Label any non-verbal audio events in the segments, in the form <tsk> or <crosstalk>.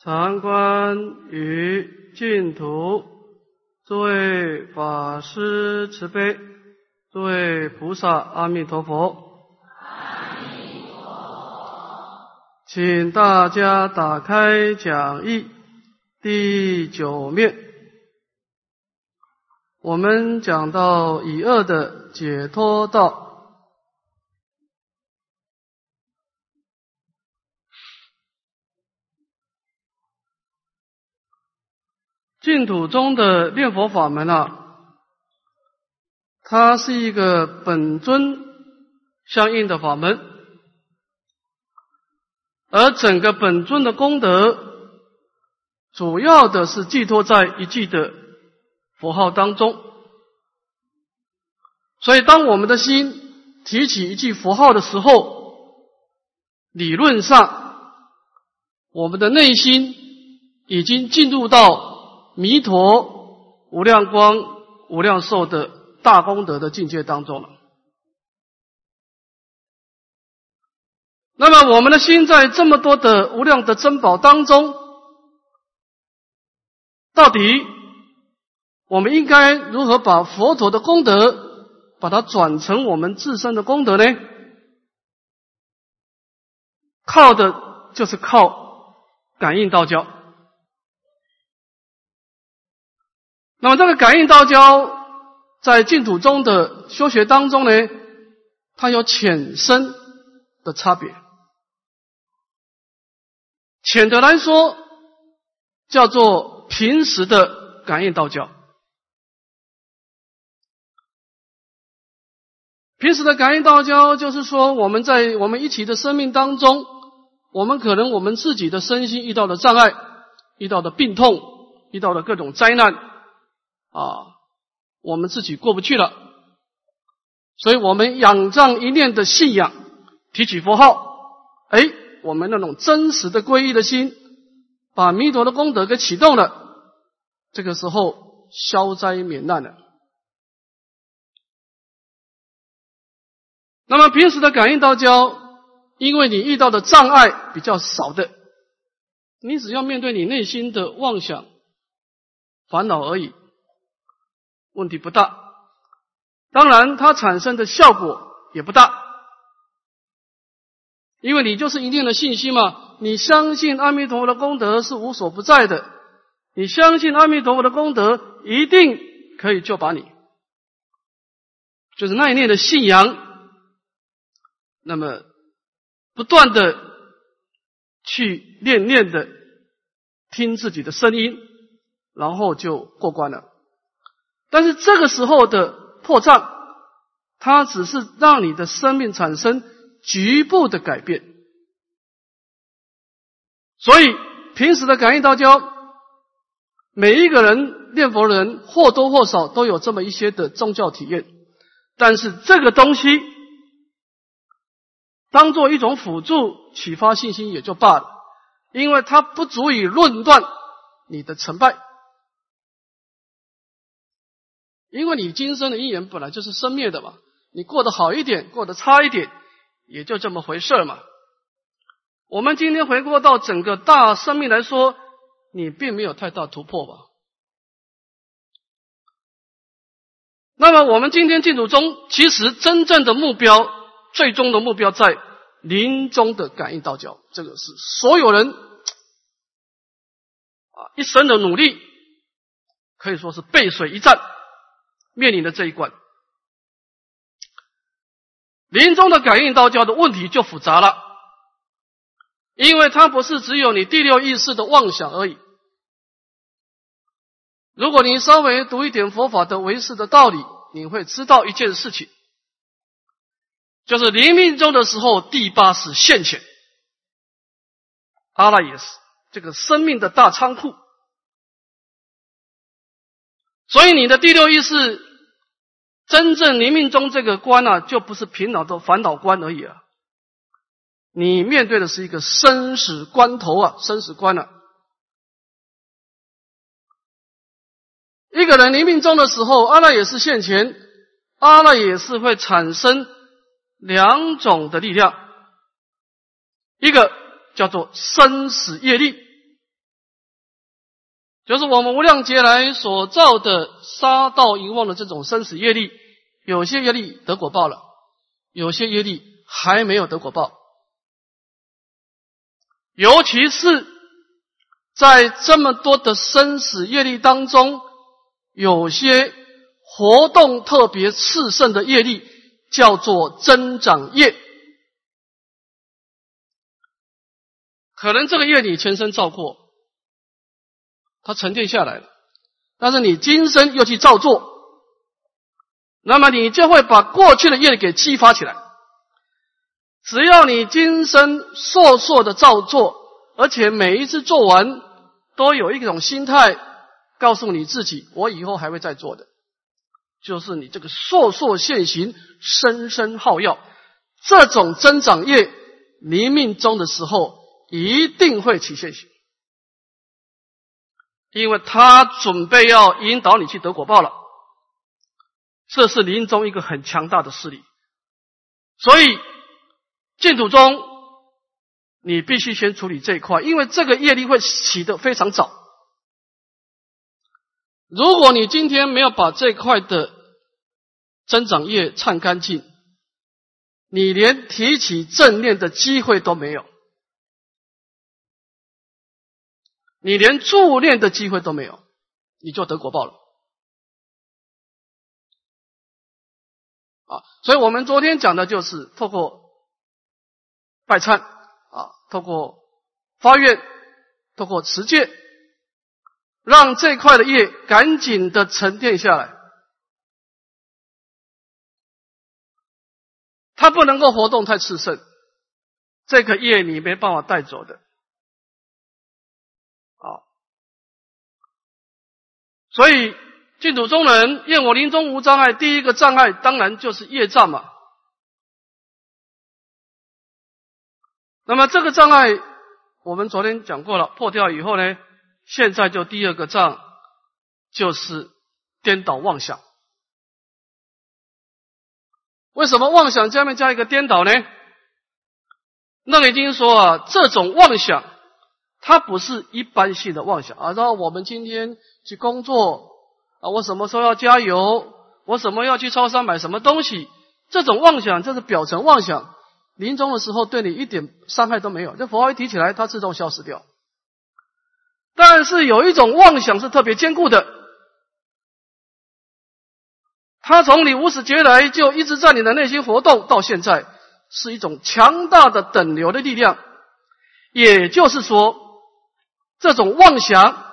常观于净土，诸位法师慈悲，诸位菩萨阿弥陀佛。阿弥陀佛。请大家打开讲义第九面，我们讲到以恶的解脱道。净土中的念佛法门啊，它是一个本尊相应的法门，而整个本尊的功德，主要的是寄托在一句的佛号当中。所以，当我们的心提起一句佛号的时候，理论上，我们的内心已经进入到。弥陀无量光、无量寿的大功德的境界当中了。那么，我们的心在这么多的无量的珍宝当中，到底我们应该如何把佛陀的功德，把它转成我们自身的功德呢？靠的就是靠感应道交。那么，这个感应道交在净土中的修学当中呢，它有浅深的差别。浅的来说，叫做平时的感应道交。平时的感应道交，就是说我们在我们一起的生命当中，我们可能我们自己的身心遇到的障碍、遇到的病痛、遇到的各种灾难。啊，我们自己过不去了，所以我们仰仗一念的信仰，提起佛号，哎，我们那种真实的皈依的心，把弥陀的功德给启动了，这个时候消灾免难了。那么平时的感应道交，因为你遇到的障碍比较少的，你只要面对你内心的妄想、烦恼而已。问题不大，当然它产生的效果也不大，因为你就是一定的信心嘛，你相信阿弥陀佛的功德是无所不在的，你相信阿弥陀佛的功德一定可以救拔你，就是那一念的信仰，那么不断的去念念的听自己的声音，然后就过关了。但是这个时候的破障，它只是让你的生命产生局部的改变。所以平时的感应道交，每一个人念佛的人或多或少都有这么一些的宗教体验。但是这个东西当做一种辅助启发信心也就罢了，因为它不足以论断你的成败。因为你今生的因缘本来就是生灭的嘛，你过得好一点，过得差一点，也就这么回事嘛。我们今天回过到整个大生命来说，你并没有太大突破吧？那么我们今天净土中，其实真正的目标，最终的目标在临终的感应道教，这个是所有人啊一生的努力，可以说是背水一战。面临的这一关，临终的感应道教的问题就复杂了，因为它不是只有你第六意识的妄想而已。如果你稍微读一点佛法的唯识的道理，你会知道一件事情，就是临命终的时候，第八识现前，阿赖耶识这个生命的大仓库，所以你的第六意识。真正临命中这个关啊，就不是平脑的烦恼关而已啊！你面对的是一个生死关头啊，生死关了。一个人临命中的时候，阿赖也是现前，阿赖也是会产生两种的力量，一个叫做生死业力，就是我们无量劫来所造的杀盗淫妄的这种生死业力，有些业力得果报了，有些业力还没有得果报。尤其是在这么多的生死业力当中，有些活动特别炽盛的业力，叫做增长业。可能这个业你前生造过，它沉淀下来了，但是你今生又去造作，那么你就会把过去的业给激发起来。只要你今生烁烁的造作，而且每一次做完都有一种心态，告诉你自己，我以后还会再做的，就是你这个烁烁现行，生生耗药，这种增长业临命中的时候。一定会起现行，因为他准备要引导你去得果报了，这是临终一个很强大的势力，所以净土中你必须先处理这一块，因为这个业力会起得非常早。如果你今天没有把这块的增长业忏干净，你连提起正念的机会都没有。你连助念的机会都没有，你就得果报了啊！所以我们昨天讲的就是透过拜忏啊，透过发愿，透过持戒，让这块的业赶紧的沉淀下来。它不能够活动太炽盛，这个业你没办法带走的。所以净土中人愿我临终无障碍，第一个障碍当然就是业障嘛。那么这个障碍我们昨天讲过了，破掉以后呢，现在就第二个障就是颠倒妄想。为什么妄想下面加一个颠倒呢？那已经说啊，这种妄想它不是一般性的妄想啊，然后我们今天。去工作啊！我什么时候要加油？我什么要去超市买什么东西？这种妄想就是表层妄想，临终的时候对你一点伤害都没有。这佛号一提起来，它自动消失掉。但是有一种妄想是特别坚固的，它从你无始劫来就一直在你的内心活动，到现在是一种强大的等流的力量。也就是说，这种妄想。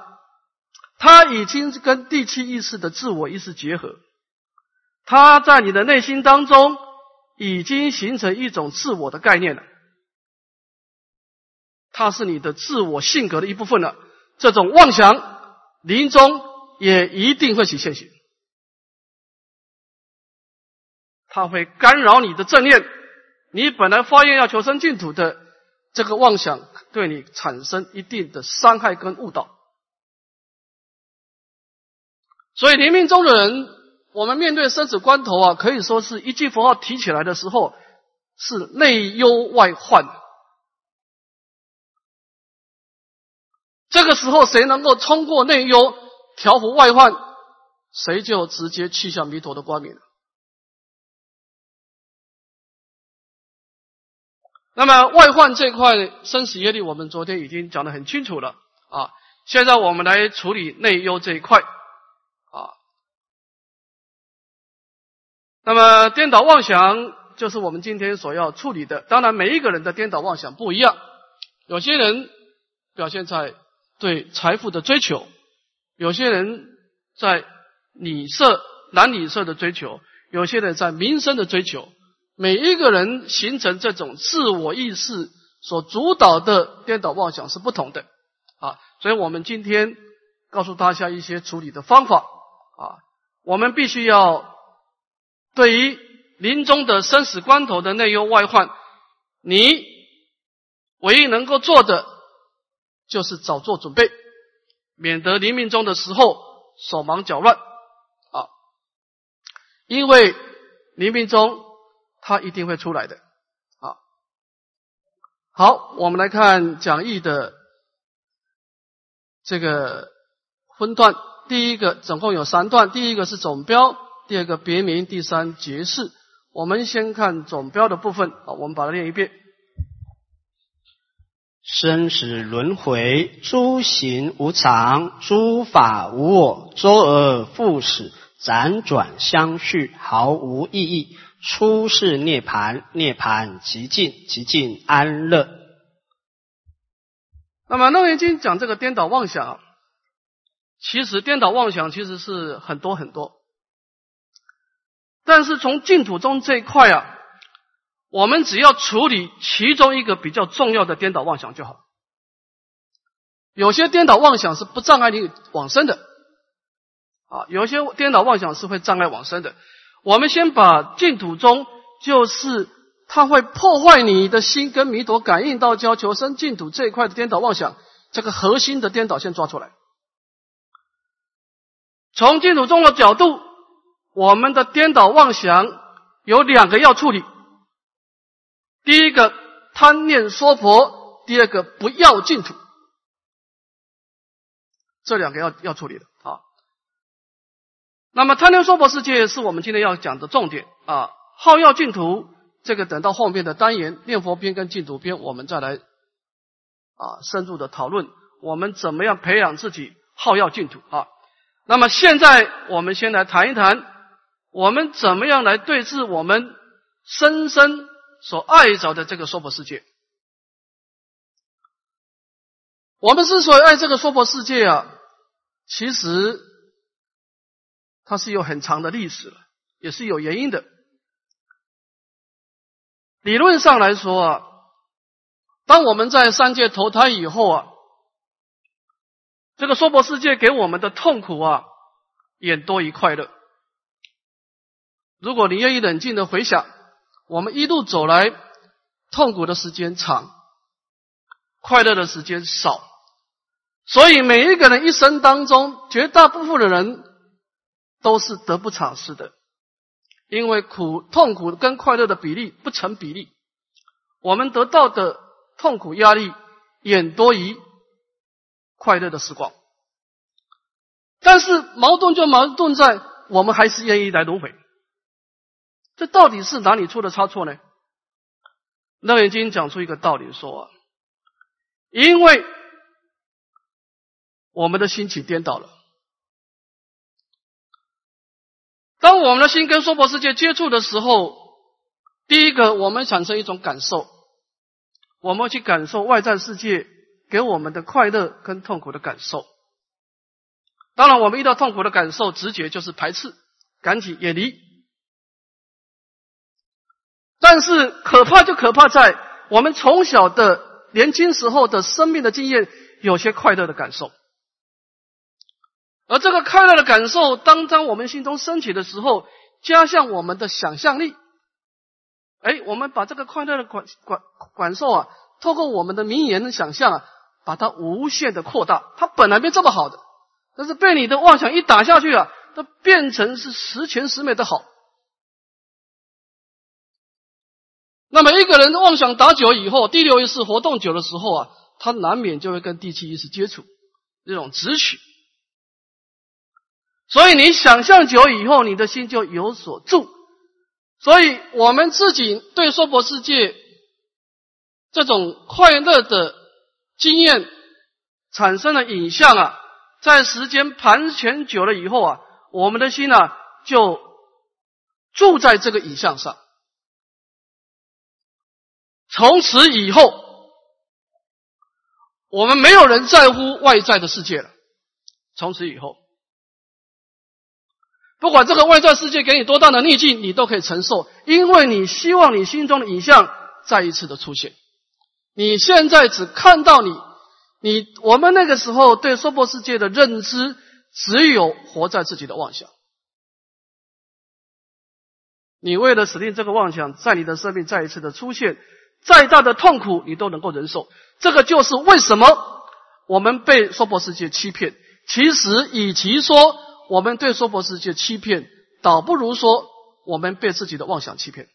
他已经跟第七意识的自我意识结合，他在你的内心当中已经形成一种自我的概念了，它是你的自我性格的一部分了。这种妄想临终也一定会起现行，它会干扰你的正念，你本来发愿要求生净土的这个妄想，对你产生一定的伤害跟误导。所以临命中的人，我们面对生死关头啊，可以说是一句佛号提起来的时候，是内忧外患。这个时候，谁能够冲过内忧，调伏外患，谁就直接去向弥陀的光明。那么外患这块生死业力，我们昨天已经讲得很清楚了啊。现在我们来处理内忧这一块。那么颠倒妄想就是我们今天所要处理的。当然，每一个人的颠倒妄想不一样。有些人表现在对财富的追求，有些人在女色、男女色的追求，有些人在名声的追求。每一个人形成这种自我意识所主导的颠倒妄想是不同的啊。所以我们今天告诉大家一些处理的方法啊。我们必须要。对于临终的生死关头的内忧外患，你唯一能够做的就是早做准备，免得临命终的时候手忙脚乱啊！因为临命终他一定会出来的啊。好，我们来看讲义的这个分段。第一个总共有三段，第一个是总标，第二个别名，第三结式。我们先看总标的部分啊，我们把它念一遍。生死轮回，诸行无常，诸法无我，周而复始，辗转相续，毫无意义。出世涅盘，涅盘极尽，极尽安乐。那么《楞严经》讲这个颠倒妄想，其实颠倒妄想其实是很多很多，但是从净土中这一块啊。我们只要处理其中一个比较重要的颠倒妄想就好。有些颠倒妄想是不障碍你往生的，啊，有些颠倒妄想是会障碍往生的。我们先把净土中就是它会破坏你的心跟弥陀感应到交求生净土这一块的颠倒妄想，这个核心的颠倒先抓出来。从净土中的角度，我们的颠倒妄想有两个要处理。第一个贪念娑婆，第二个不要净土，这两个要要处理的啊。那么贪念娑婆世界是我们今天要讲的重点啊。好要净土，这个等到后面的单元念佛篇跟净土篇，我们再来啊深入的讨论，我们怎么样培养自己好要净土啊。那么现在我们先来谈一谈，我们怎么样来对治我们深深。所爱着的这个娑婆世界，我们之所以爱这个娑婆世界啊，其实它是有很长的历史了，也是有原因的。理论上来说啊，当我们在三界投胎以后啊，这个娑婆世界给我们的痛苦啊，远多于快乐。如果你愿意冷静的回想。我们一路走来，痛苦的时间长，快乐的时间少，所以每一个人一生当中，绝大部分的人都是得不偿失的，因为苦痛苦跟快乐的比例不成比例，我们得到的痛苦压力远多于快乐的时光，但是矛盾就矛盾在我们还是愿意来轮回。这到底是哪里出的差错呢？《楞严经》讲出一个道理，说：因为我们的心起颠倒了。当我们的心跟娑婆世界接触的时候，第一个，我们产生一种感受，我们去感受外在世界给我们的快乐跟痛苦的感受。当然，我们遇到痛苦的感受，直觉就是排斥、赶紧远离。但是可怕就可怕在我们从小的年轻时候的生命的经验，有些快乐的感受，而这个快乐的感受，当当我们心中升起的时候，加上我们的想象力，哎，我们把这个快乐的感感感受啊，透过我们的名言的想象啊，把它无限的扩大，它本来没这么好的，但是被你的妄想一打下去啊，它变成是十全十美的好。那么一个人妄想打久以后，第六意识活动久的时候啊，他难免就会跟第七意识接触，这种直取。所以你想象久以后，你的心就有所住。所以我们自己对娑婆世界这种快乐的经验产生的影像啊，在时间盘旋久了以后啊，我们的心呢就住在这个影像上。从此以后，我们没有人在乎外在的世界了。从此以后，不管这个外在世界给你多大的逆境，你都可以承受，因为你希望你心中的影像再一次的出现。你现在只看到你，你我们那个时候对娑婆世界的认知，只有活在自己的妄想。你为了使令这个妄想在你的生命再一次的出现。再大的痛苦，你都能够忍受。这个就是为什么我们被娑婆世界欺骗。其实，与其说我们对娑婆世界欺骗，倒不如说我们被自己的妄想欺骗。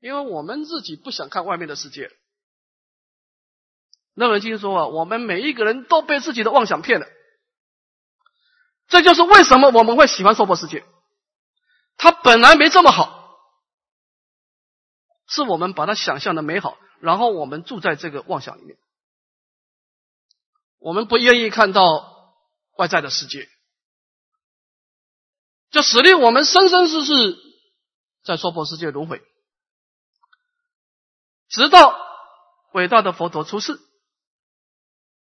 因为我们自己不想看外面的世界。那人经说啊，我们每一个人都被自己的妄想骗了。这就是为什么我们会喜欢娑婆世界。它本来没这么好，是我们把它想象的美好，然后我们住在这个妄想里面，我们不愿意看到外在的世界，就使令我们生生世世在娑婆世界轮回，直到伟大的佛陀出世，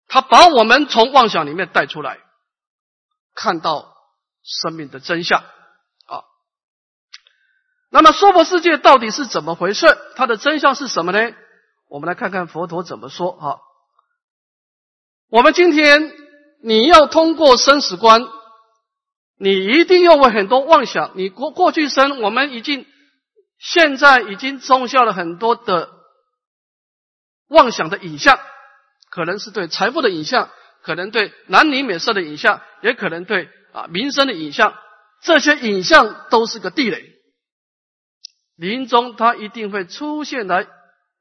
他把我们从妄想里面带出来，看到生命的真相。那么娑婆世界到底是怎么回事？它的真相是什么呢？我们来看看佛陀怎么说啊。我们今天你要通过生死观，你一定要为很多妄想。你过过去生，我们已经现在已经种下了很多的妄想的影像，可能是对财富的影像，可能对男女美色的影像，也可能对啊民生的影像。这些影像都是个地雷。临终，他一定会出现来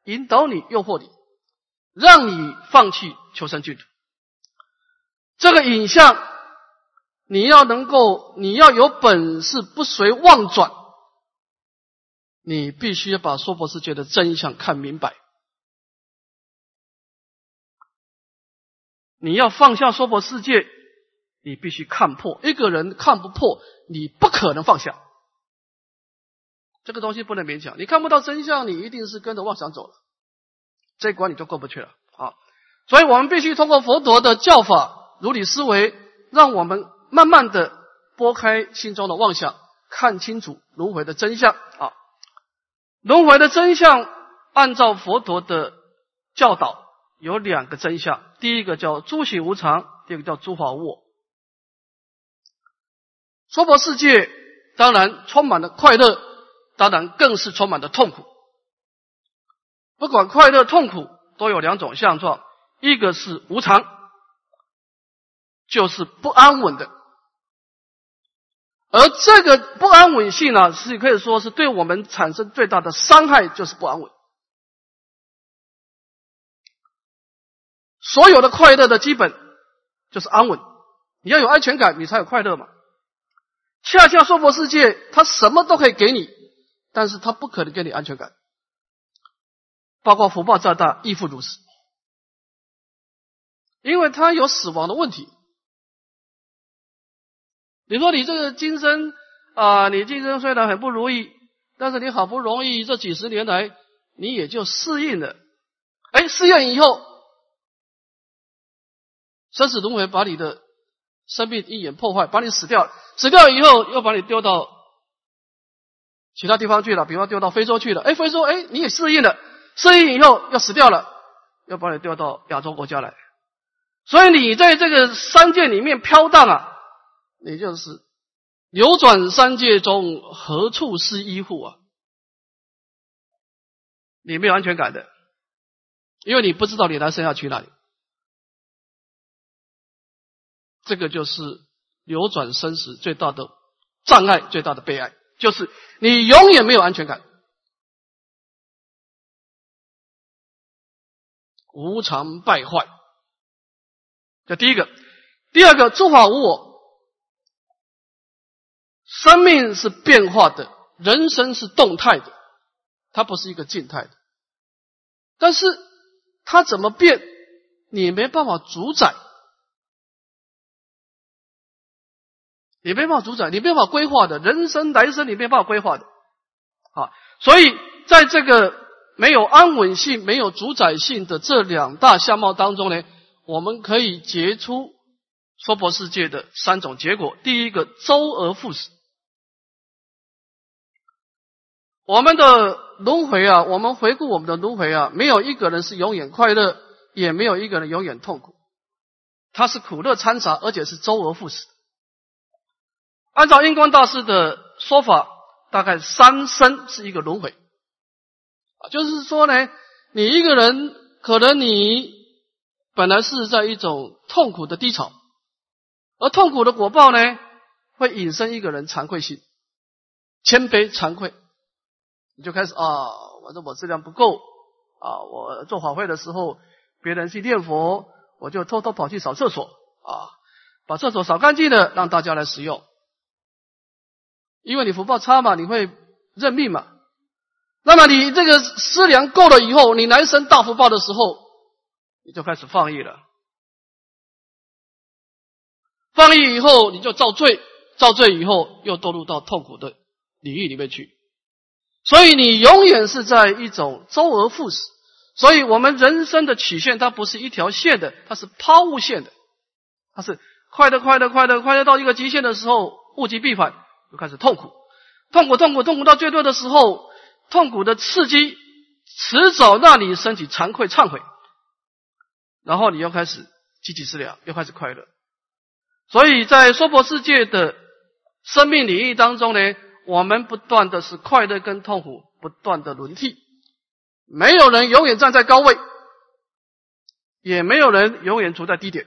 引导你、诱惑你，让你放弃求生净土。这个影像，你要能够，你要有本事不随妄转，你必须要把娑婆世界的真相看明白。你要放下娑婆世界，你必须看破。一个人看不破，你不可能放下。这个东西不能勉强，你看不到真相，你一定是跟着妄想走了，这关你就过不去了啊！所以我们必须通过佛陀的教法，如理思维，让我们慢慢的拨开心中的妄想，看清楚轮回的真相啊！轮回的真相，按照佛陀的教导，有两个真相：第一个叫诸行无常，第二个叫诸法无我。娑婆世界当然充满了快乐。当然，更是充满的痛苦。不管快乐、痛苦，都有两种相状：一个是无常，就是不安稳的；而这个不安稳性呢，是可以说是对我们产生最大的伤害，就是不安稳。所有的快乐的基本就是安稳，你要有安全感，你才有快乐嘛。恰恰娑婆世界，它什么都可以给你。但是他不可能给你安全感，包括福报再大亦复如此，因为他有死亡的问题。你说你这个今生啊，你今生虽然很不如意，但是你好不容易这几十年来，你也就适应了。哎，适应以后，生死轮回把你的生命一眼破坏，把你死掉，死掉以后又把你丢到。其他地方去了，比方丢到非洲去了，哎，非洲哎，你也适应了，适应以后要死掉了，要把你丢到亚洲国家来，所以你在这个三界里面飘荡啊，你就是流转三界中何处是依护啊？你没有安全感的，因为你不知道你来生要去哪里，这个就是流转生死最大的障碍，最大的悲哀。就是你永远没有安全感，无常败坏。这第一个，第二个，诸法无我，生命是变化的，人生是动态的，它不是一个静态的。但是它怎么变，你没办法主宰。你没办法主宰，你没办法规划的，人生来生你没办法规划的，啊，所以在这个没有安稳性、没有主宰性的这两大相貌当中呢，我们可以结出娑婆世界的三种结果。第一个，周而复始。我们的轮回啊，我们回顾我们的轮回啊，没有一个人是永远快乐，也没有一个人永远痛苦，它是苦乐掺杂，而且是周而复始。按照印光大师的说法，大概三生是一个轮回啊，就是说呢，你一个人可能你本来是在一种痛苦的低潮，而痛苦的果报呢，会引生一个人惭愧心、谦卑、惭愧，你就开始啊，反正我质量不够啊，我做法会的时候，别人去念佛，我就偷偷跑去扫厕所啊。把厕所扫干净了，让大家来使用。因为你福报差嘛，你会认命嘛。那么你这个思量够了以后，你来生大福报的时候，你就开始放逸了。放逸以后，你就造罪，造罪以后又堕入到痛苦的领域里面去。所以你永远是在一种周而复始。所以我们人生的曲线，它不是一条线的，它是抛物线的，它是快的快的快的快的到一个极限的时候，物极必反，就开始痛苦，痛苦痛苦痛苦到最多的时候，痛苦的刺激迟早让你身体惭愧忏悔，然后你又开始积极治疗，又开始快乐。所以在娑婆世界的生命领域当中呢，我们不断的是快乐跟痛苦不断的轮替。没有人永远站在高位，也没有人永远处在低点。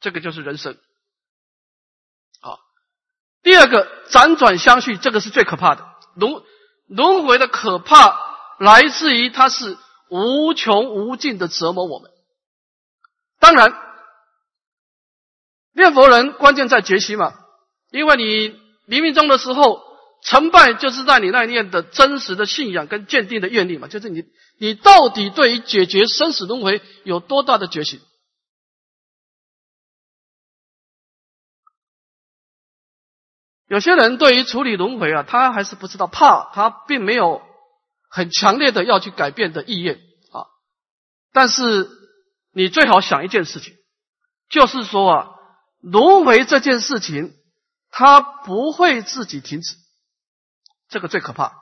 这个就是人生。第二个辗转相续，这个是最可怕的。轮轮回的可怕来自于它是无穷无尽的折磨我们。当然，念佛人关键在决心嘛，因为你临命终的时候。成败就是在你那念的真实的信仰跟坚定的愿力嘛，就是你你到底对于解决生死轮回有多大的决心？有些人对于处理轮回啊，他还是不知道怕，他并没有很强烈的要去改变的意愿啊。但是你最好想一件事情，就是说啊，轮回这件事情，它不会自己停止。这个最可怕。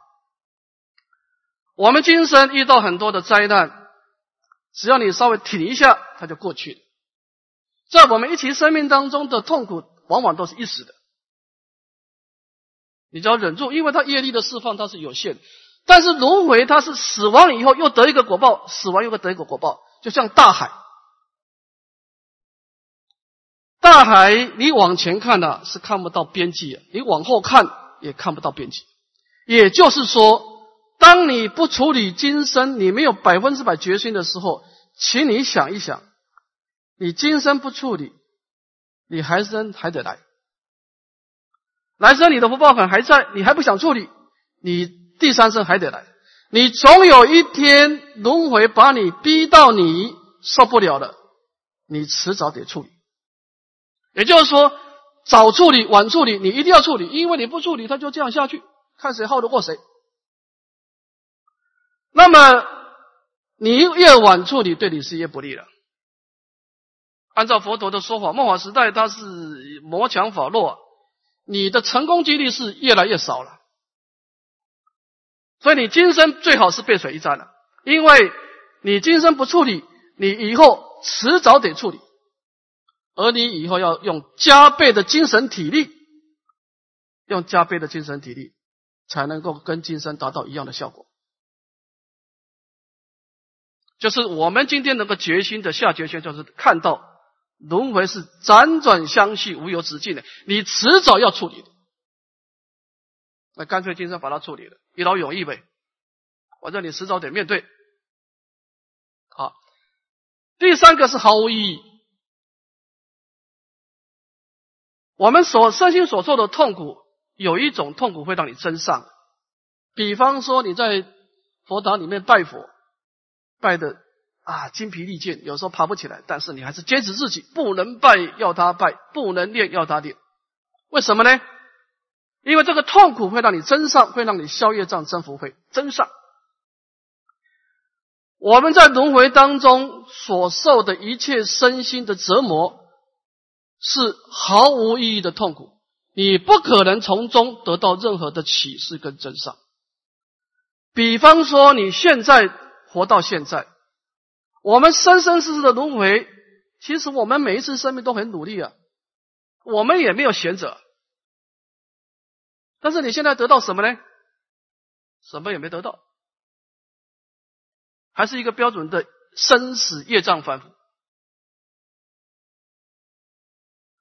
我们今生遇到很多的灾难，只要你稍微挺一下，它就过去了。在我们一起生命当中的痛苦，往往都是一时的。你只要忍住，因为它业力的释放它是有限。但是轮回它是死亡以后又得一个果报，死亡又会得一个果报，就像大海。大海你往前看呢是看不到边际，你往后看也看不到边际。也就是说，当你不处理今生，你没有百分之百决心的时候，请你想一想，你今生不处理，你还生还得来，来生你的福报感还在，你还不想处理，你第三生还得来，你总有一天轮回把你逼到你受不了了，你迟早得处理。也就是说，早处理晚处理，你一定要处理，因为你不处理，它就这样下去。看谁耗得过谁。那么你越晚处理，对你是越不利了。按照佛陀的说法，末法时代它是魔强法弱，你的成功几率是越来越少了。所以你今生最好是背水一战了，因为你今生不处理，你以后迟早得处理，而你以后要用加倍的精神体力，用加倍的精神体力。才能够跟今生达到一样的效果，就是我们今天能够决心的下决心，就是看到轮回是辗转相续，无有止境的，你迟早要处理的，那干脆今生把它处理了，一劳永逸呗，反正你迟早得面对。好，第三个是毫无意义，我们所身心所受的痛苦。有一种痛苦会让你增上，比方说你在佛堂里面拜佛，拜的啊精疲力尽，有时候爬不起来，但是你还是坚持自己，不能拜要他拜，不能练要他练，为什么呢？因为这个痛苦会让你增上，会让你消业障增福慧增上。我们在轮回当中所受的一切身心的折磨，是毫无意义的痛苦。你不可能从中得到任何的启示跟增上。比方说，你现在活到现在，我们生生世世的轮回，其实我们每一次生命都很努力啊，我们也没有闲着。但是你现在得到什么呢？什么也没得到，还是一个标准的生死业障反复。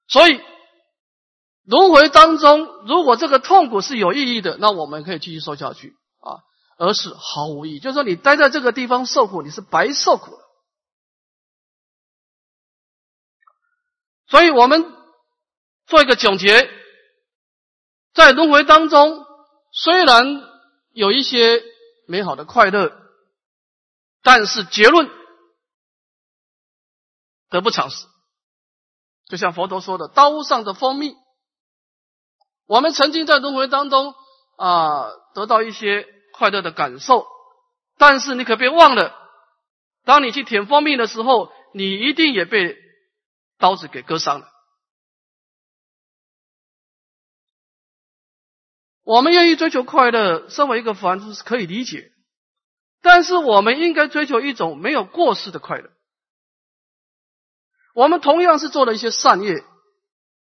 所以。轮回当中，如果这个痛苦是有意义的，那我们可以继续受下去啊；而是毫无意义，就是说你待在这个地方受苦，你是白受苦。所以我们做一个总结，在轮回当中，虽然有一些美好的快乐，但是结论得不偿失。就像佛陀说的：“刀上的蜂蜜。”我们曾经在轮回当中啊，得到一些快乐的感受，但是你可别忘了，当你去舔蜂蜜的时候，你一定也被刀子给割伤了。我们愿意追求快乐，身为一个凡夫是可以理解，但是我们应该追求一种没有过失的快乐。我们同样是做了一些善业，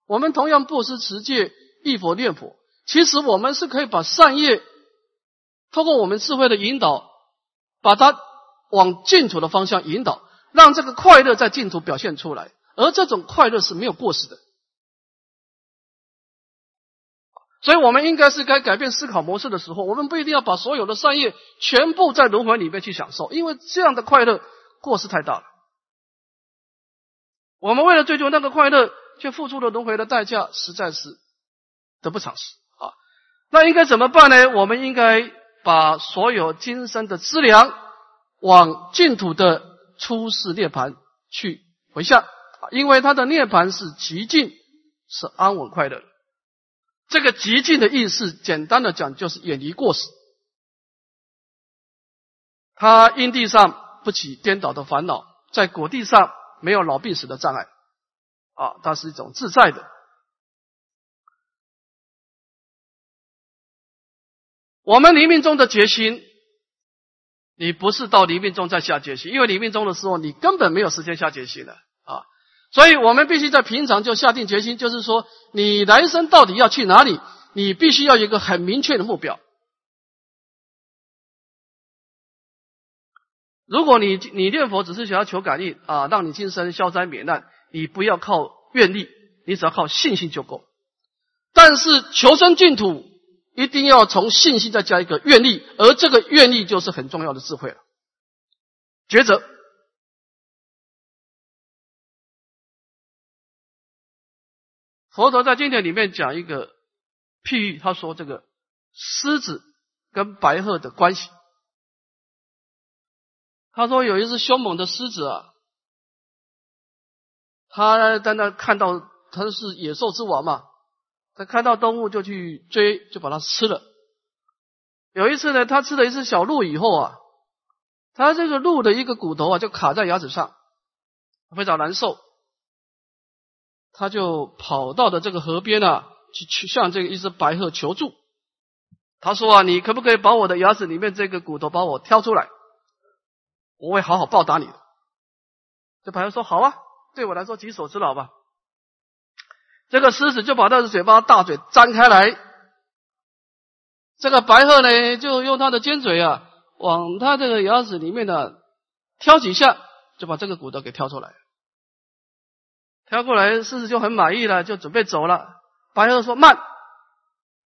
我们同样布施持戒。忆佛念佛，其实我们是可以把善业，通过我们智慧的引导，把它往净土的方向引导，让这个快乐在净土表现出来。而这种快乐是没有过失的，所以我们应该是该改变思考模式的时候，我们不一定要把所有的善业全部在轮回里面去享受，因为这样的快乐过失太大了。我们为了追求那个快乐，却付出了轮回的代价，实在是。得不偿失啊！那应该怎么办呢？我们应该把所有今生的资粮往净土的出世涅盘去回向！因为他的涅槃是极静，是安稳快乐。这个极静的意思，简单的讲就是远离过失，他因地上不起颠倒的烦恼，在果地上没有老病死的障碍啊！它是一种自在的。我们黎明中的决心，你不是到黎明中再下决心，因为黎明中的时候你根本没有时间下决心的，所以我们必须在平常就下定决心，就是说你来生到底要去哪里，你必须要有一个很明确的目标。如果你你念佛只是想要求感应啊，让你今生消灾免难，你不要靠愿力，你只要靠信心就够。但是求生净土。一定要从信心再加一个愿力，而这个愿力就是很重要的智慧了。抉择。佛陀在经典里面讲一个譬喻，他说这个狮子跟白鹤的关系。他说有一只凶猛的狮子啊，他在那看到他是野兽之王嘛。他看到动物就去追，就把它吃了。有一次呢，他吃了一只小鹿以后啊，他这个鹿的一个骨头啊就卡在牙齿上，非常难受。他就跑到的这个河边啊，去去向这个一只白鹤求助。他说啊，你可不可以把我的牙齿里面这个骨头把我挑出来？我会好好报答你的。这白鹤说好啊，对我来说举手之劳吧。这个狮子就把它的嘴巴大嘴张开来，这个白鹤呢，就用它的尖嘴啊，往它这个牙齿里面呢挑几下，就把这个骨头给挑出来。挑过来，狮子就很满意了，就准备走了。白鹤说：“慢，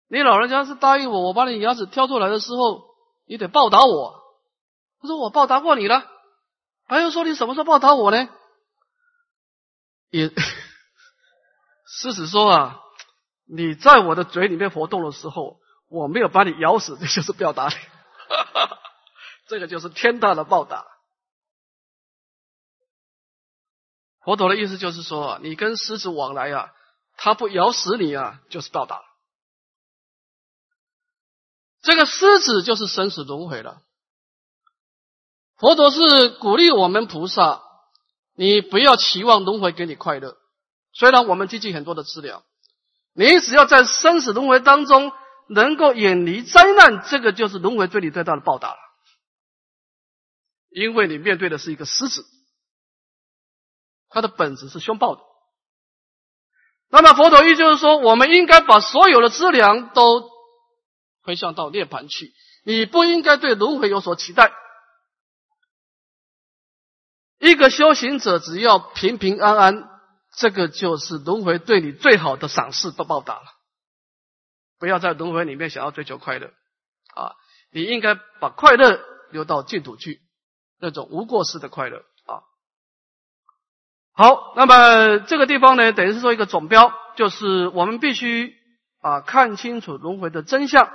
你老人家是答应我，我把你牙齿挑出来的时候，你得报答我。”他说：“我报答过你了。”白鹤说：“你什么时候报答我呢？”也。<laughs> 狮子说啊，你在我的嘴里面活动的时候，我没有把你咬死，这就是表达，<laughs> 这个就是天大的报答。佛陀的意思就是说，你跟狮子往来啊，它不咬死你啊，就是报答。这个狮子就是生死轮回了。佛陀是鼓励我们菩萨，你不要期望轮回给你快乐。虽然我们积聚很多的资料，你只要在生死轮回当中能够远离灾难，这个就是轮回对你最大的报答了。因为你面对的是一个狮子，它的本质是凶暴的。那么佛陀意就是说，我们应该把所有的资粮都回向到涅盘去，你不应该对轮回有所期待。一个修行者只要平平安安。这个就是轮回对你最好的赏识的报答了。不要在轮回里面想要追求快乐啊！你应该把快乐留到净土去，那种无过失的快乐。好，那么这个地方呢，等于是说一个总标，就是我们必须啊看清楚轮回的真相，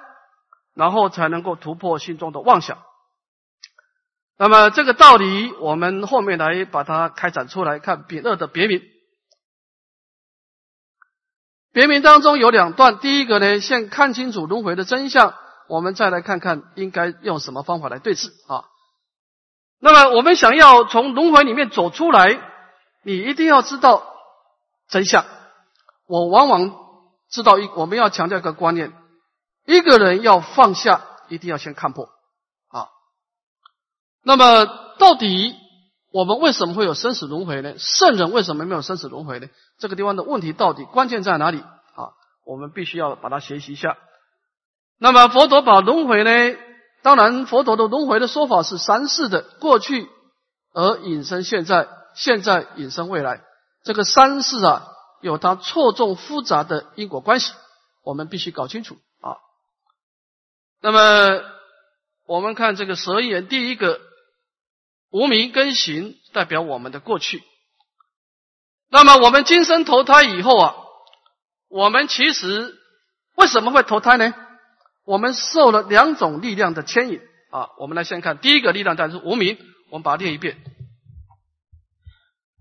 然后才能够突破心中的妄想。那么这个道理，我们后面来把它开展出来，看丙二的别名。别名当中有两段，第一个呢，先看清楚轮回的真相，我们再来看看应该用什么方法来对治啊。那么我们想要从轮回里面走出来，你一定要知道真相。我往往知道一，我们要强调一个观念：一个人要放下，一定要先看破。啊那么，到底我们为什么会有生死轮回呢？圣人为什么没有生死轮回呢？这个地方的问题到底关键在哪里啊？我们必须要把它学习一下。那么，佛陀把轮回呢？当然，佛陀的轮回的说法是三世的：过去而引申现在，现在引申未来。这个三世啊，有它错综复杂的因果关系，我们必须搞清楚啊。那么，我们看这个蛇眼第一个。无名跟行代表我们的过去，那么我们今生投胎以后啊，我们其实为什么会投胎呢？我们受了两种力量的牵引啊。我们来先看第一个力量，但是无名，我们把它念一遍。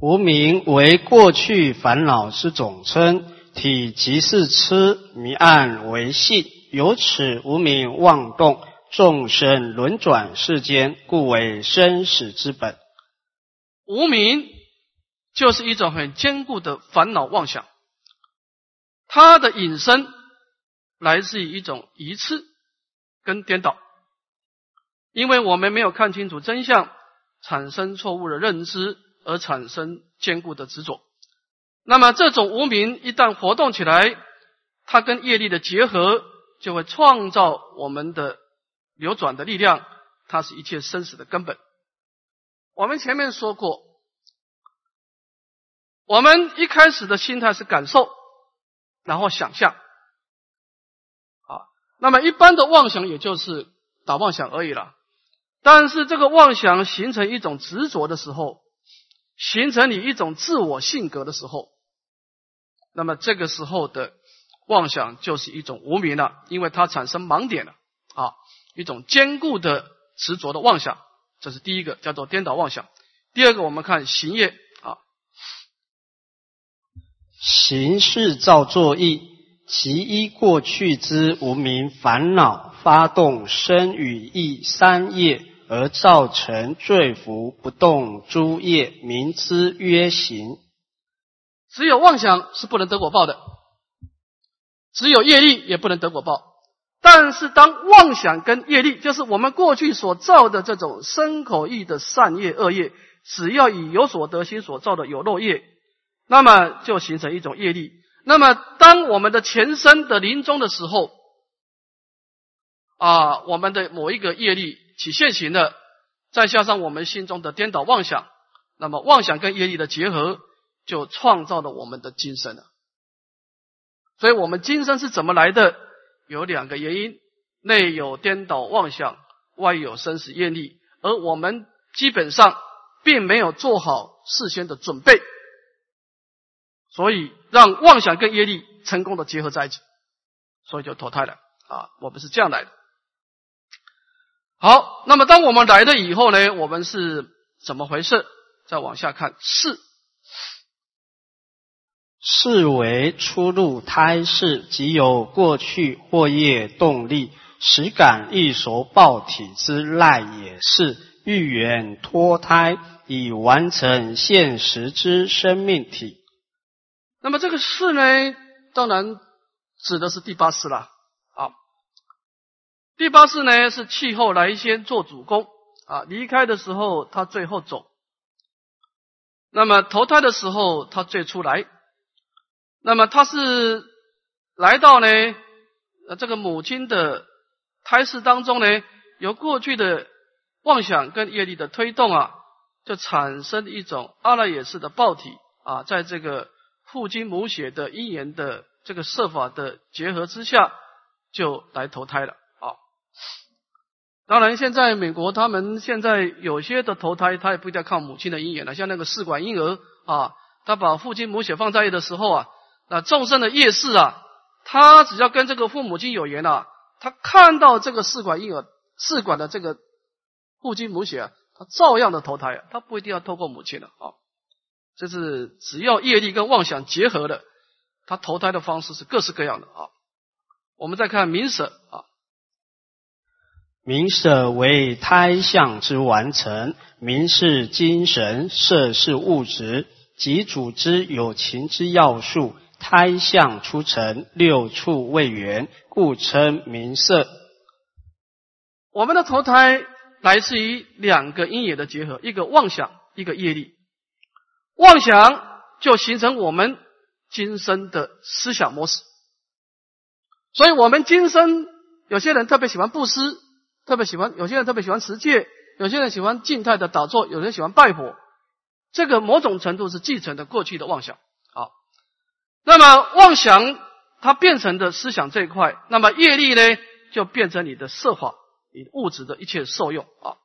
无名为过去烦恼之总称，体即是痴迷暗为性，由此无名妄动。众生轮转世间，故为生死之本。无名就是一种很坚固的烦恼妄想，它的引申来自于一种疑次跟颠倒，因为我们没有看清楚真相，产生错误的认知，而产生坚固的执着。那么这种无名一旦活动起来，它跟业力的结合，就会创造我们的。流转的力量，它是一切生死的根本。我们前面说过，我们一开始的心态是感受，然后想象，啊，那么一般的妄想也就是打妄想而已了。但是这个妄想形成一种执着的时候，形成你一种自我性格的时候，那么这个时候的妄想就是一种无名了，因为它产生盲点了啊。一种坚固的执着的妄想，这是第一个，叫做颠倒妄想。第二个，我们看行业啊，行事造作意，其依过去之无名烦恼发动生与意三业，而造成罪福不动诸业，名之曰行。只有妄想是不能得果报的，只有业力也不能得果报。但是，当妄想跟业力，就是我们过去所造的这种身口意的善业恶业，只要以有所得心所造的有漏业，那么就形成一种业力。那么，当我们的前身的临终的时候，啊，我们的某一个业力起现行的，再加上我们心中的颠倒妄想，那么妄想跟业力的结合，就创造了我们的今生了。所以，我们今生是怎么来的？有两个原因：内有颠倒妄想，外有生死业力。而我们基本上并没有做好事先的准备，所以让妄想跟业力成功的结合在一起，所以就投胎了啊！我们是这样来的。好，那么当我们来了以后呢，我们是怎么回事？再往下看，是。是为初入胎世，即有过去或业动力，实感一熟报体之赖也是，欲远脱胎，以完成现实之生命体。那么这个世呢，当然指的是第八世了。第八世呢是气候来先做主公啊，离开的时候他最后走，那么投胎的时候他最初来。那么他是来到呢，呃，这个母亲的胎室当中呢，由过去的妄想跟业力的推动啊，就产生一种阿赖耶识的报体啊，在这个父精母血的因缘的这个设法的结合之下，就来投胎了。当然，现在美国他们现在有些的投胎，他也不一定要靠母亲的姻缘了，像那个试管婴儿啊。他把父亲母血放在的时候啊，那众生的业事啊，他只要跟这个父母亲有缘啊，他看到这个试管婴儿试管的这个父亲母血啊，他照样的投胎啊，他不一定要透过母亲的啊。这是只要业力跟妄想结合的，他投胎的方式是各式各样的啊。我们再看明舍啊，明舍为胎相之完成，明是精神，色是物质，即组织有情之要素。胎相出成，六处未圆，故称明色。我们的投胎来自于两个因缘的结合，一个妄想，一个业力。妄想就形成我们今生的思想模式，所以我们今生有些人特别喜欢布施，特别喜欢有些人特别喜欢持戒，有些人喜欢静态的打坐，有人喜欢拜佛。这个某种程度是继承的过去的妄想。好，那么妄想它变成的思想这一块，那么业力呢就变成你的色法，你物质的一切受用啊。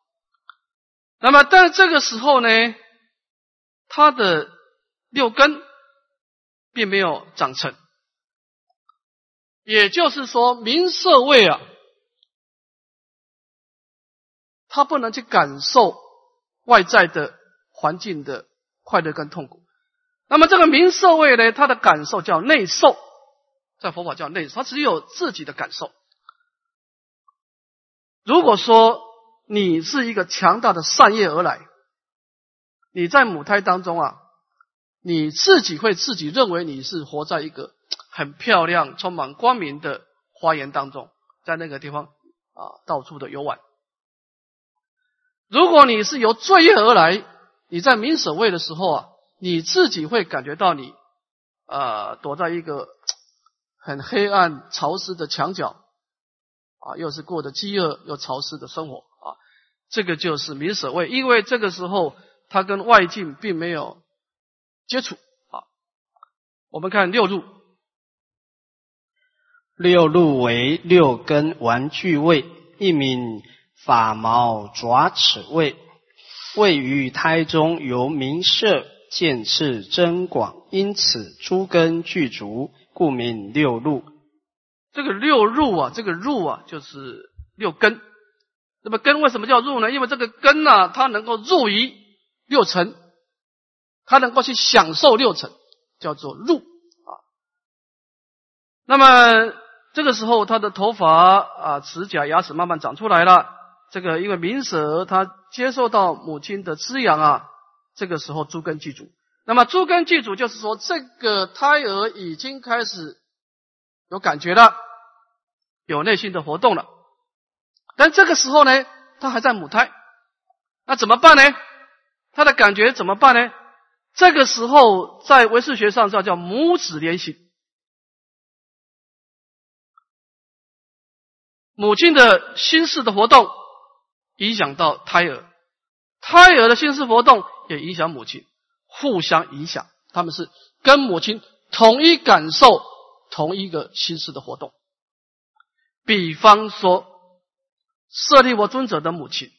那么但这个时候呢？他的六根并没有长成，也就是说，明色位啊，他不能去感受外在的环境的快乐跟痛苦。那么这个明色位呢，他的感受叫内受，在佛法叫内受，他只有自己的感受。如果说你是一个强大的善业而来。你在母胎当中啊，你自己会自己认为你是活在一个很漂亮、充满光明的花园当中，在那个地方啊到处的游玩。如果你是由罪业而来，你在明舍位的时候啊，你自己会感觉到你啊躲在一个 <tsk> 很黑暗、潮湿的墙角啊，又是过得饥饿又潮湿的生活啊，这个就是明舍位，因为这个时候。它跟外境并没有接触啊。我们看六路，六路为六根玩具位，一名法毛爪齿位，位于胎中，由明色见次增广，因此诸根具足，故名六路。这个六入啊，这个入啊，就是六根。那么根为什么叫入呢？因为这个根呢，它能够入于。六尘，它能够去享受六尘，叫做入啊。那么这个时候，他的头发啊、指甲、牙齿慢慢长出来了。这个因为明舍他接受到母亲的滋养啊，这个时候诸根具足。那么诸根具足，就是说这个胎儿已经开始有感觉了，有内心的活动了。但这个时候呢，他还在母胎，那怎么办呢？他的感觉怎么办呢？这个时候在唯识学上叫叫母子连心，母亲的心事的活动影响到胎儿，胎儿的心思活动也影响母亲，互相影响，他们是跟母亲统一感受同一个心思的活动。比方说，舍利弗尊者的母亲。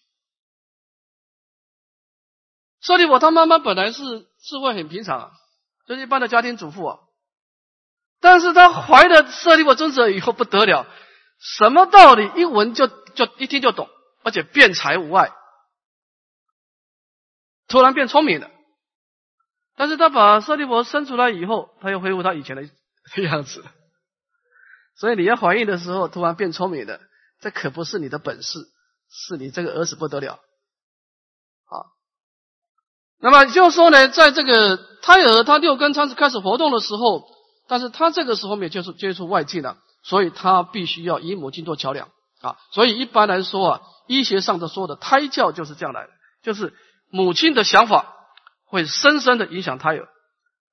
舍利弗他妈妈本来是智慧很平常，啊，就是一般的家庭主妇啊。但是她怀了舍利弗尊者以后不得了，什么道理一闻就就一听就懂，而且辩才无碍，突然变聪明了。但是他把舍利弗生出来以后，他又恢复他以前的样子。所以你要怀孕的时候突然变聪明的，这可不是你的本事，是你这个儿子不得了。那么就说呢，在这个胎儿他六根开始开始活动的时候，但是他这个时候没有接触接触外界了，所以他必须要以母亲做桥梁啊。所以一般来说啊，医学上的说的胎教就是这样来的，就是母亲的想法会深深的影响胎儿，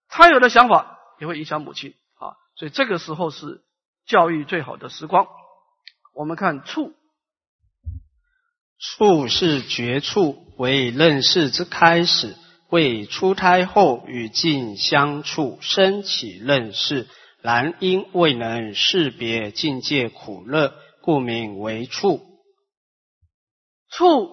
胎儿的想法也会影响母亲啊。所以这个时候是教育最好的时光。我们看处。处是觉处，为认识之开始。为出胎后与境相处，生起认识，然因未能识别境界苦乐，故名为处。处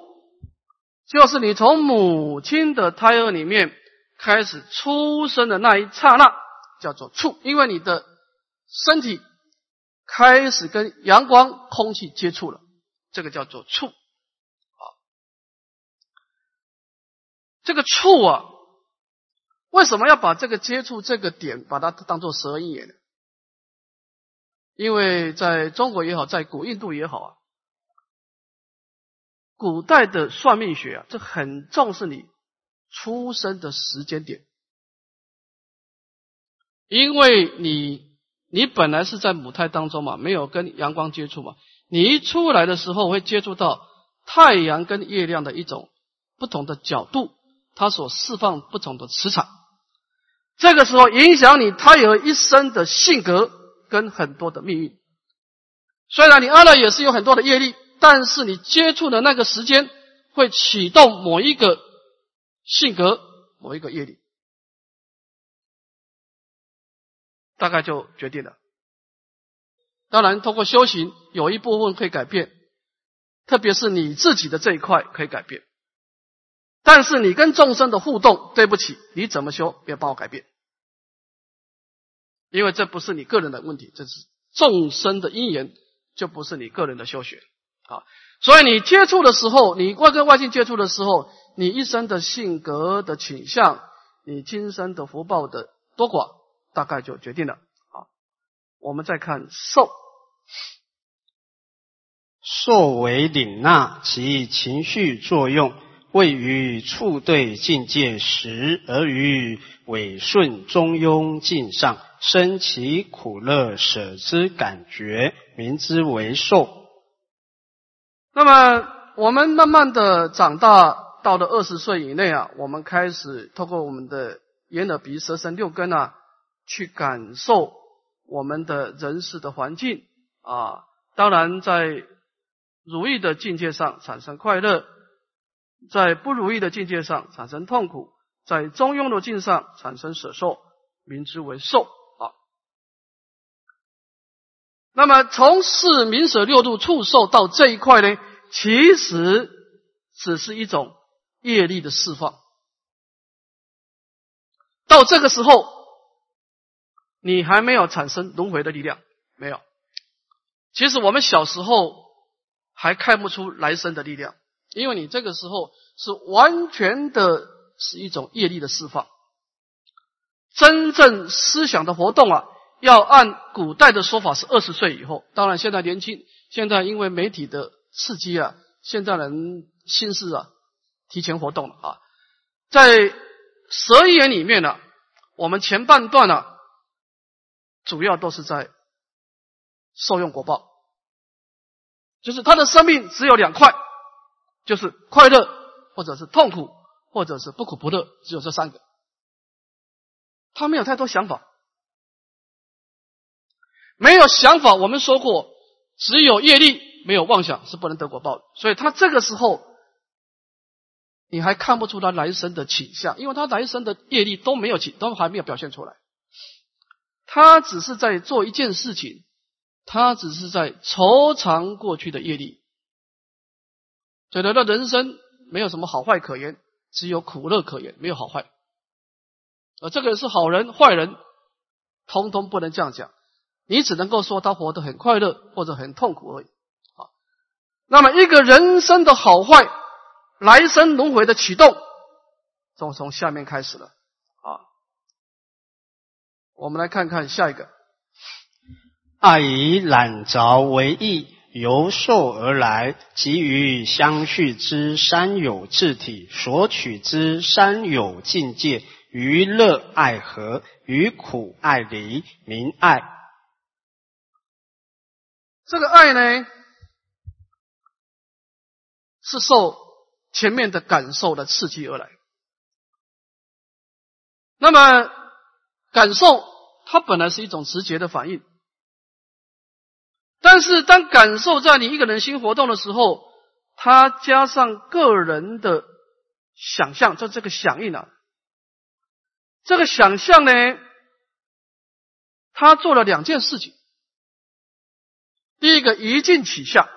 就是你从母亲的胎儿里面开始出生的那一刹那叫做触，因为你的身体开始跟阳光、空气接触了，这个叫做触。啊，这个触啊，为什么要把这个接触这个点把它当做十二因缘呢？因为在中国也好，在古印度也好啊，古代的算命学啊，这很重视你出生的时间点，因为你你本来是在母胎当中嘛，没有跟阳光接触嘛，你一出来的时候会接触到太阳跟月亮的一种不同的角度，它所释放不同的磁场，这个时候影响你胎儿一生的性格。跟很多的命运，虽然你饿了也是有很多的业力，但是你接触的那个时间会启动某一个性格，某一个业力，大概就决定了。当然，通过修行，有一部分可以改变，特别是你自己的这一块可以改变。但是你跟众生的互动，对不起，你怎么修，别帮我改变。因为这不是你个人的问题，这是众生的因缘，就不是你个人的修学啊。所以你接触的时候，你外跟外境接触的时候，你一生的性格的倾向，你今生的福报的多寡，大概就决定了啊。我们再看受，受为领纳其情绪作用，位于处对境界时，而于违顺中庸境上。生其苦乐舍之感觉，名之为受。那么我们慢慢的长大，到了二十岁以内啊，我们开始透过我们的眼耳鼻舌身六根啊，去感受我们的人世的环境啊。当然，在如意的境界上产生快乐，在不如意的境界上产生痛苦，在中庸的境上产生舍受，名之为受啊。那么从四明舍六度触受到这一块呢，其实只是一种业力的释放。到这个时候，你还没有产生轮回的力量，没有。其实我们小时候还看不出来生的力量，因为你这个时候是完全的是一种业力的释放，真正思想的活动啊。要按古代的说法是二十岁以后，当然现在年轻，现在因为媒体的刺激啊，现在人心思啊提前活动了啊。在蛇眼里面呢，我们前半段呢，主要都是在受用果报，就是他的生命只有两块，就是快乐或者是痛苦，或者是不苦不乐，只有这三个，他没有太多想法。没有想法，我们说过，只有业力，没有妄想是不能得果报的。所以他这个时候，你还看不出他来生的倾向，因为他来生的业力都没有起，都还没有表现出来。他只是在做一件事情，他只是在筹偿过去的业力。所以那人生没有什么好坏可言，只有苦乐可言，没有好坏。而这个人是好人坏人，通通不能这样讲。你只能够说他活得很快乐或者很痛苦而已。啊，那么一个人生的好坏，来生轮回的启动，从从下面开始了。啊，我们来看看下一个。爱以懒着为义，由受而来，即于相续之三有自体，所取之三有境界，于乐爱和，于苦爱离，名爱。这个爱呢，是受前面的感受的刺激而来。那么，感受它本来是一种直觉的反应，但是当感受在你一个人心活动的时候，它加上个人的想象，就这个响应啊，这个想象呢，他做了两件事情。第一个一境起相，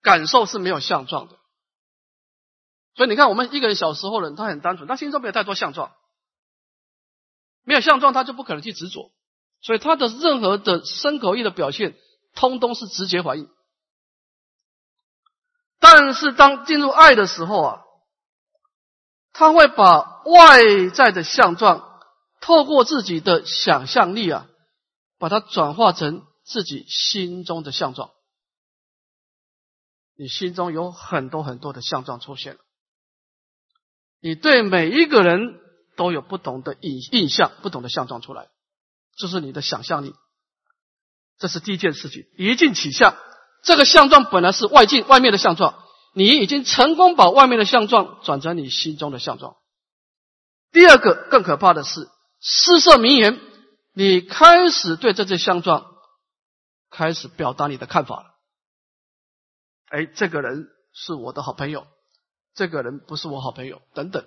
感受是没有相状的，所以你看，我们一个人小时候人，他很单纯，他心中没有太多相状，没有相状，他就不可能去执着，所以他的任何的身口意的表现，通通是直接反应。但是当进入爱的时候啊，他会把外在的相状，透过自己的想象力啊，把它转化成自己心中的相状。你心中有很多很多的相状出现了。你对每一个人都有不同的印印象、不同的相状出来，这是你的想象力。这是第一件事情，一境起相。这个相状本来是外境、外面的相状，你已经成功把外面的相状转成你心中的相状。第二个更可怕的是，四色名言，你开始对这些相状开始表达你的看法了。哎，这个人是我的好朋友。这个人不是我好朋友，等等，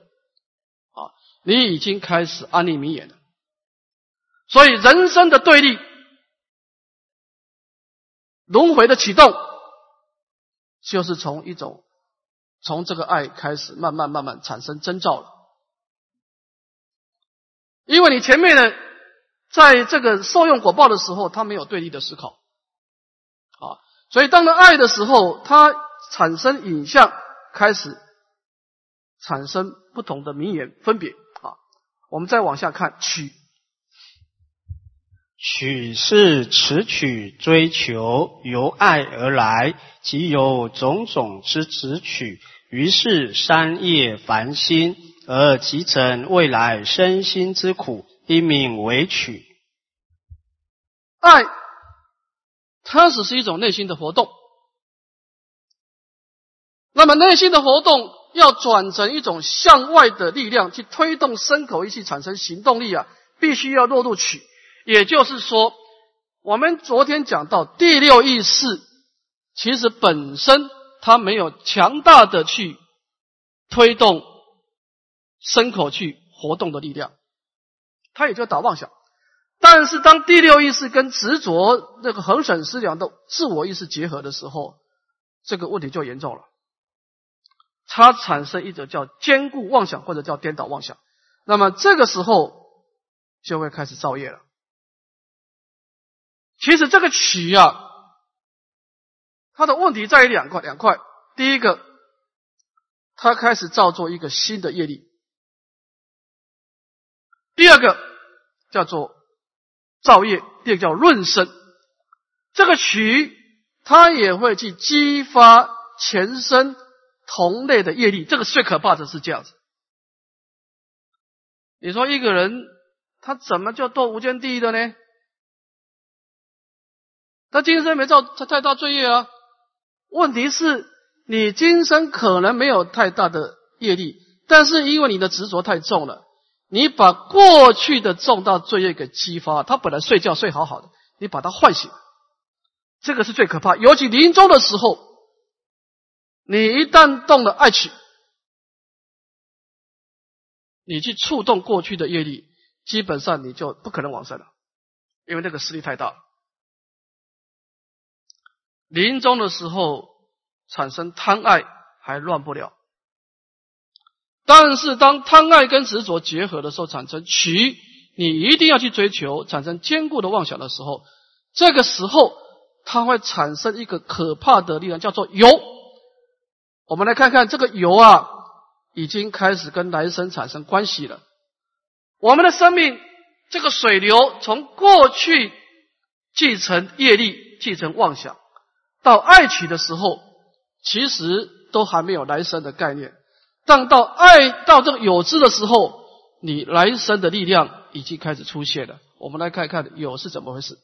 啊，你已经开始安利名言了。所以人生的对立、轮回的启动，就是从一种从这个爱开始，慢慢慢慢产生征兆了。因为你前面呢，在这个受用果报的时候，他没有对立的思考，啊，所以当了爱的时候，他产生影像，开始。产生不同的名言分别啊，我们再往下看取，取是持取追求由爱而来，即有种种之执取，于是三业烦心，而集成未来身心之苦，因名为取。爱，它只是一种内心的活动，那么内心的活动。要转成一种向外的力量去推动身口意气产生行动力啊，必须要落入取。也就是说，我们昨天讲到第六意识，其实本身它没有强大的去推动牲口去活动的力量，它也就打妄想。但是当第六意识跟执着那个恒审思量的自我意识结合的时候，这个问题就严重了。它产生一种叫坚固妄想，或者叫颠倒妄想，那么这个时候就会开始造业了。其实这个取呀，它的问题在于两块，两块。第一个，它开始造作一个新的业力；第二个叫做造业，第二个叫润生。这个取，它也会去激发前身。同类的业力，这个最可怕的是这样子。你说一个人他怎么就堕无间地狱的呢？他今生没造他太大罪业啊。问题是，你今生可能没有太大的业力，但是因为你的执着太重了，你把过去的重大罪业给激发。他本来睡觉睡好好的，你把他唤醒，这个是最可怕。尤其临终的时候。你一旦动了爱情，你去触动过去的业力，基本上你就不可能往生了，因为那个势力太大。临终的时候产生贪爱还乱不了，但是当贪爱跟执着结合的时候，产生取，你一定要去追求，产生坚固的妄想的时候，这个时候它会产生一个可怕的力量，叫做有。我们来看看这个油啊，已经开始跟来生产生关系了。我们的生命这个水流从过去继承业力、继承妄想，到爱取的时候，其实都还没有来生的概念。但到爱到这个有知的时候，你来生的力量已经开始出现了。我们来看看有是怎么回事。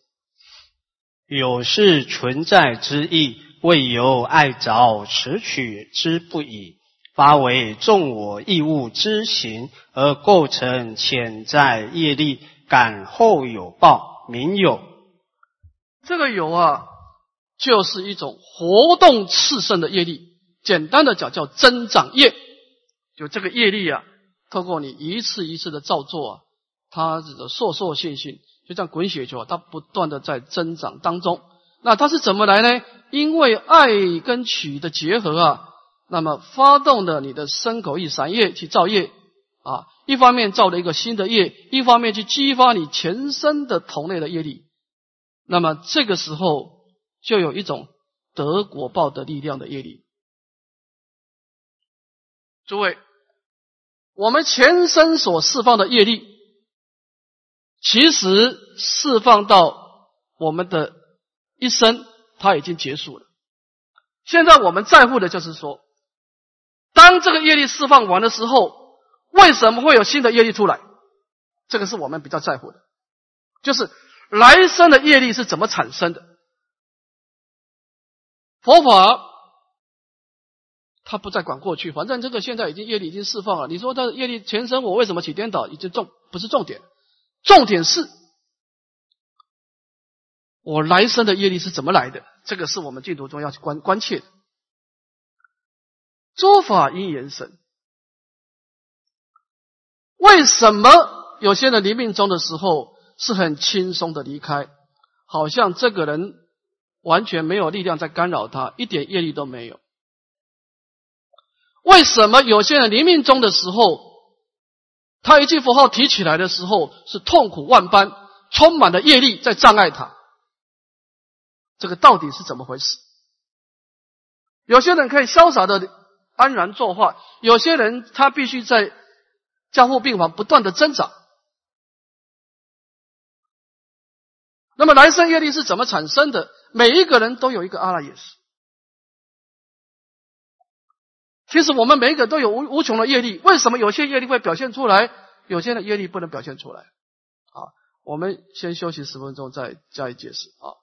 有是存在之意。未由爱着持取之不已，发为众我义物之行，而构成潜在业力，感后有报，名有。这个有啊，就是一种活动炽盛的业力。简单的讲，叫增长业。就这个业力啊，透过你一次一次的造作啊，它这个烁烁现性，就像滚雪球，它不断的在增长当中。那它是怎么来呢？因为爱跟取的结合啊，那么发动了你的身口意三业去造业啊，一方面造了一个新的业，一方面去激发你全身的同类的业力，那么这个时候就有一种得果报的力量的业力。诸位，我们前身所释放的业力，其实释放到我们的一生，它已经结束了。现在我们在乎的就是说。当这个业力释放完的时候，为什么会有新的业力出来？这个是我们比较在乎的，就是来生的业力是怎么产生的。佛法他不再管过去，反正这个现在已经业力已经释放了。你说他业力前身我为什么起颠倒？已经重不是重点，重点是我来生的业力是怎么来的？这个是我们净土中要去关关切的。诸法因缘生，为什么有些人临命终的时候是很轻松的离开，好像这个人完全没有力量在干扰他，一点业力都没有？为什么有些人临命终的时候，他一句佛号提起来的时候是痛苦万般，充满了业力在障碍他？这个到底是怎么回事？有些人可以潇洒的。安然作画，有些人他必须在加护病房不断的挣扎。那么来生业力是怎么产生的？每一个人都有一个阿拉耶识。其实我们每一个都有无无穷的业力，为什么有些业力会表现出来，有些的业力不能表现出来？啊，我们先休息十分钟，再加以解释啊。